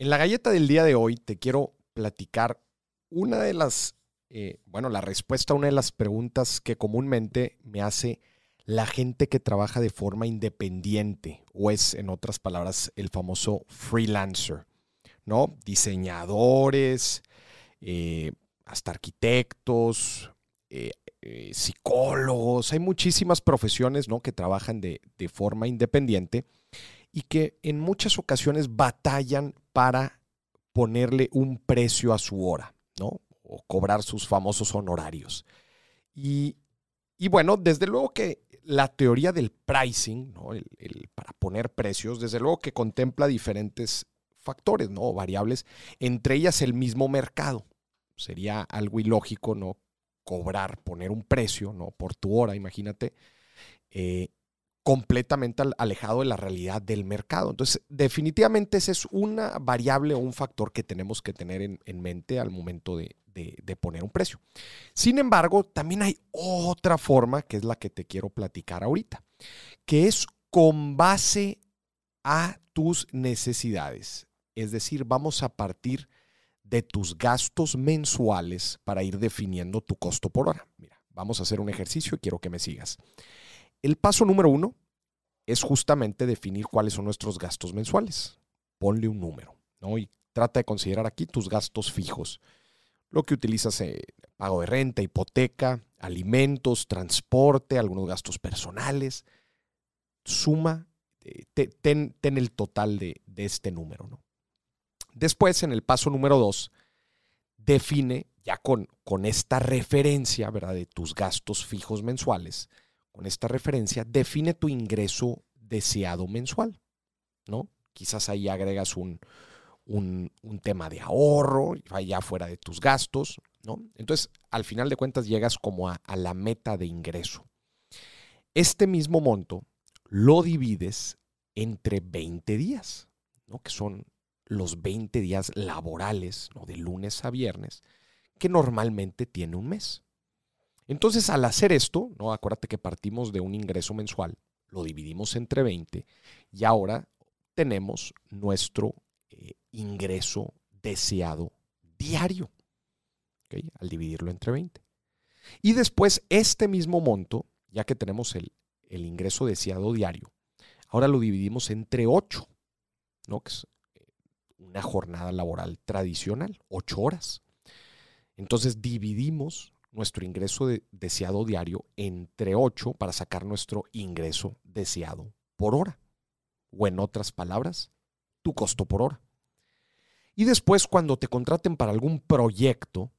En la galleta del día de hoy te quiero platicar una de las, eh, bueno, la respuesta a una de las preguntas que comúnmente me hace la gente que trabaja de forma independiente o es, en otras palabras, el famoso freelancer, ¿no? Diseñadores, eh, hasta arquitectos, eh, psicólogos, hay muchísimas profesiones, ¿no? Que trabajan de, de forma independiente y que en muchas ocasiones batallan para ponerle un precio a su hora, ¿no? O cobrar sus famosos honorarios. Y, bueno, desde luego que la teoría del pricing, ¿no? Para poner precios, desde luego que contempla diferentes factores, ¿no? variables, entre ellas el mismo mercado. Sería algo ilógico, ¿no? Cobrar, poner un precio, ¿no? Por tu hora, imagínate. Eh, completamente alejado de la realidad del mercado. Entonces, definitivamente esa es una variable o un factor que tenemos que tener en, mente al momento de, poner un precio. Sin embargo, también hay otra forma, que es la que te quiero platicar ahorita, que es con base a tus necesidades. Es decir, vamos a partir de tus gastos mensuales para ir definiendo tu costo por hora. Mira, vamos a hacer un ejercicio y quiero que me sigas. El paso número uno es justamente definir cuáles son nuestros gastos mensuales. Ponle un número, ¿no? Y trata de considerar aquí tus gastos fijos. Lo que utilizas, eh, pago de renta, hipoteca, alimentos, transporte, algunos gastos personales. Suma, eh, ten, el total de, este número, ¿no? Después, en el paso número dos, define ya con, con esta referencia, ¿verdad? De tus gastos fijos mensuales con esta referencia, define tu ingreso deseado mensual, ¿no? Quizás ahí agregas un, un, tema de ahorro, allá fuera de tus gastos, ¿no? Entonces, al final de cuentas, llegas como a, a la meta de ingreso. Este mismo monto lo divides entre 20 días, ¿no? Que son los 20 días laborales, ¿no? De lunes a viernes, que normalmente tiene un mes. Entonces, al hacer esto, ¿no? acuérdate que partimos de un ingreso mensual, lo dividimos entre 20 y ahora tenemos nuestro eh, ingreso deseado diario, al dividirlo entre 20. Y después este mismo monto, ya que tenemos el, el ingreso deseado diario, ahora lo dividimos entre 8, ¿no? que es eh, una jornada laboral tradicional, 8 horas. Entonces dividimos nuestro ingreso deseado diario entre 8 para sacar nuestro ingreso deseado por hora. O en otras palabras, tu costo por hora. Y después cuando te contraten para algún proyecto,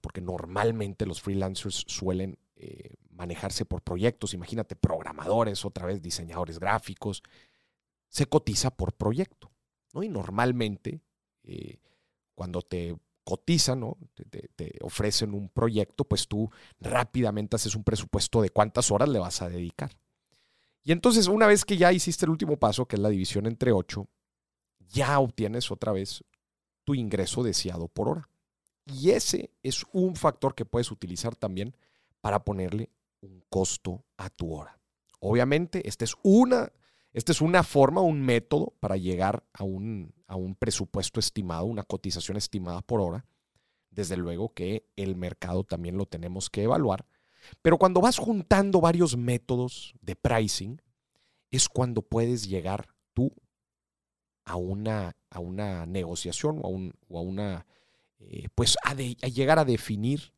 porque normalmente los freelancers suelen eh, manejarse por proyectos, imagínate programadores, otra vez diseñadores gráficos, se cotiza por proyecto. ¿no? Y normalmente eh, cuando te cotizan, ¿no? Te, ofrecen un proyecto, pues tú rápidamente haces un presupuesto de cuántas horas le vas a dedicar. Y entonces, una vez que ya hiciste el último paso, que es la división entre ocho, ya obtienes otra vez tu ingreso deseado por hora. Y ese es un factor que puedes utilizar también para ponerle un costo a tu hora. Obviamente, esta es una esta es una forma, un método para llegar a un, a un presupuesto estimado, una cotización estimada por hora. Desde luego que el mercado también lo tenemos que evaluar. Pero cuando vas juntando varios métodos de pricing, es cuando puedes llegar tú a una, a una negociación o a, una, eh, pues a, a llegar a definir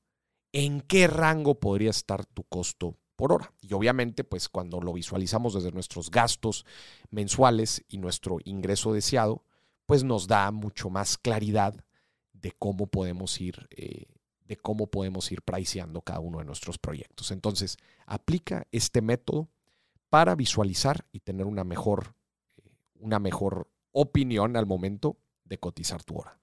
en qué rango podría estar tu costo por hora. Y obviamente, pues cuando lo visualizamos desde nuestros gastos mensuales y nuestro ingreso deseado, pues nos da mucho más claridad de cómo podemos ir, eh, de cómo podemos ir priceando cada uno de nuestros proyectos. Entonces, aplica este método para visualizar y tener una mejor, eh, una mejor opinión al momento de cotizar tu hora.